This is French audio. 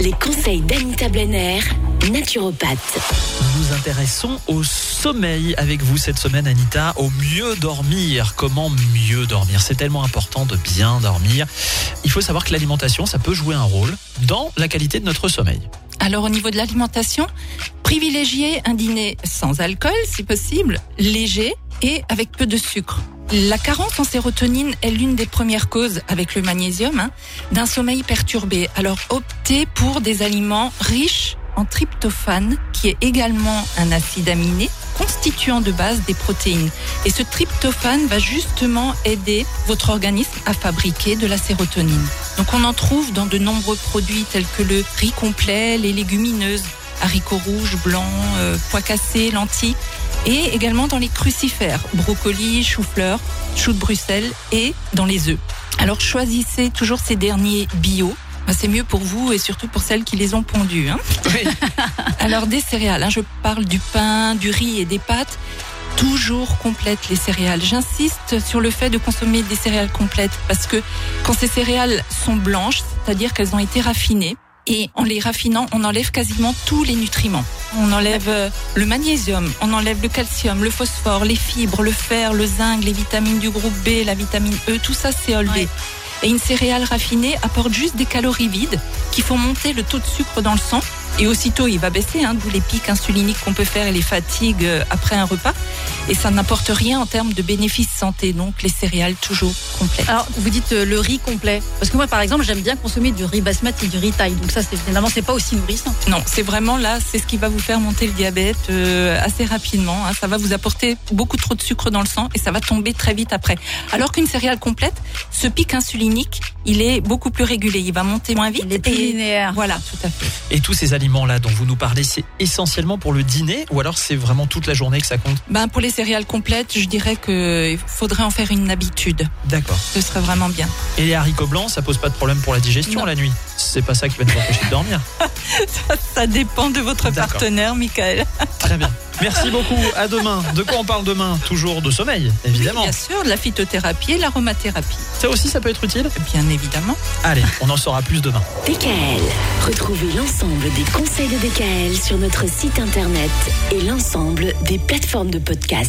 Les conseils d'Anita Blenner, naturopathe. Nous nous intéressons au sommeil avec vous cette semaine, Anita, au mieux dormir. Comment mieux dormir? C'est tellement important de bien dormir. Il faut savoir que l'alimentation, ça peut jouer un rôle dans la qualité de notre sommeil. Alors au niveau de l'alimentation, privilégiez un dîner sans alcool si possible, léger et avec peu de sucre. La carence en sérotonine est l'une des premières causes, avec le magnésium, hein, d'un sommeil perturbé. Alors optez pour des aliments riches en tryptophane, qui est également un acide aminé constituant de base des protéines. Et ce tryptophane va justement aider votre organisme à fabriquer de la sérotonine. Donc on en trouve dans de nombreux produits tels que le riz complet, les légumineuses, haricots rouges, blancs, euh, pois cassés, lentilles et également dans les crucifères, brocolis, chou-fleur, choux de Bruxelles et dans les œufs. Alors choisissez toujours ces derniers bio. Ben, C'est mieux pour vous et surtout pour celles qui les ont pondus. Hein. Alors des céréales, hein, je parle du pain, du riz et des pâtes. Toujours complètes les céréales. J'insiste sur le fait de consommer des céréales complètes parce que quand ces céréales sont blanches, c'est-à-dire qu'elles ont été raffinées, et en les raffinant, on enlève quasiment tous les nutriments. On enlève euh, le magnésium, on enlève le calcium, le phosphore, les fibres, le fer, le zinc, les vitamines du groupe B, la vitamine E, tout ça c'est enlevé. Ouais. Et une céréale raffinée apporte juste des calories vides qui font monter le taux de sucre dans le sang. Et aussitôt, il va baisser, hein, d'où les pics insuliniques qu'on peut faire et les fatigues euh, après un repas. Et ça n'apporte rien en termes de bénéfices santé. Donc, les céréales toujours complètes. Alors, vous dites euh, le riz complet. Parce que moi, par exemple, j'aime bien consommer du riz basmati et du riz thaï. Donc ça, c'est finalement, c'est pas aussi nourrissant. Non, c'est vraiment là, c'est ce qui va vous faire monter le diabète euh, assez rapidement. hein. Ça va vous apporter beaucoup trop de sucre dans le sang et ça va tomber très vite après. Alors qu'une céréale complète, ce pic insulinique, il est beaucoup plus régulé. Il va monter moins vite. Il est plus et- linéaire. Voilà, tout à fait. Et tous ces aliments-là dont vous nous parlez, c'est essentiellement pour le dîner ou alors c'est vraiment toute la journée que ça compte? Ben, pour les céréales complètes, je dirais qu'il faudrait en faire une habitude. D'accord. Ce serait vraiment bien. Et les haricots blancs, ça pose pas de problème pour la digestion Non. la nuit? C'est pas ça qui va nous empêcher de dormir. Ça, ça dépend de votre partenaire, Michael. Très bien. Merci beaucoup. À demain. De quoi on parle demain Toujours de sommeil, évidemment. Bien sûr, de la phytothérapie et l'aromathérapie. Ça aussi, ça peut être utile. Bien évidemment. Allez, on en saura plus demain. DKL. Retrouvez l'ensemble des conseils de DKL sur notre site internet et l'ensemble des plateformes de podcast.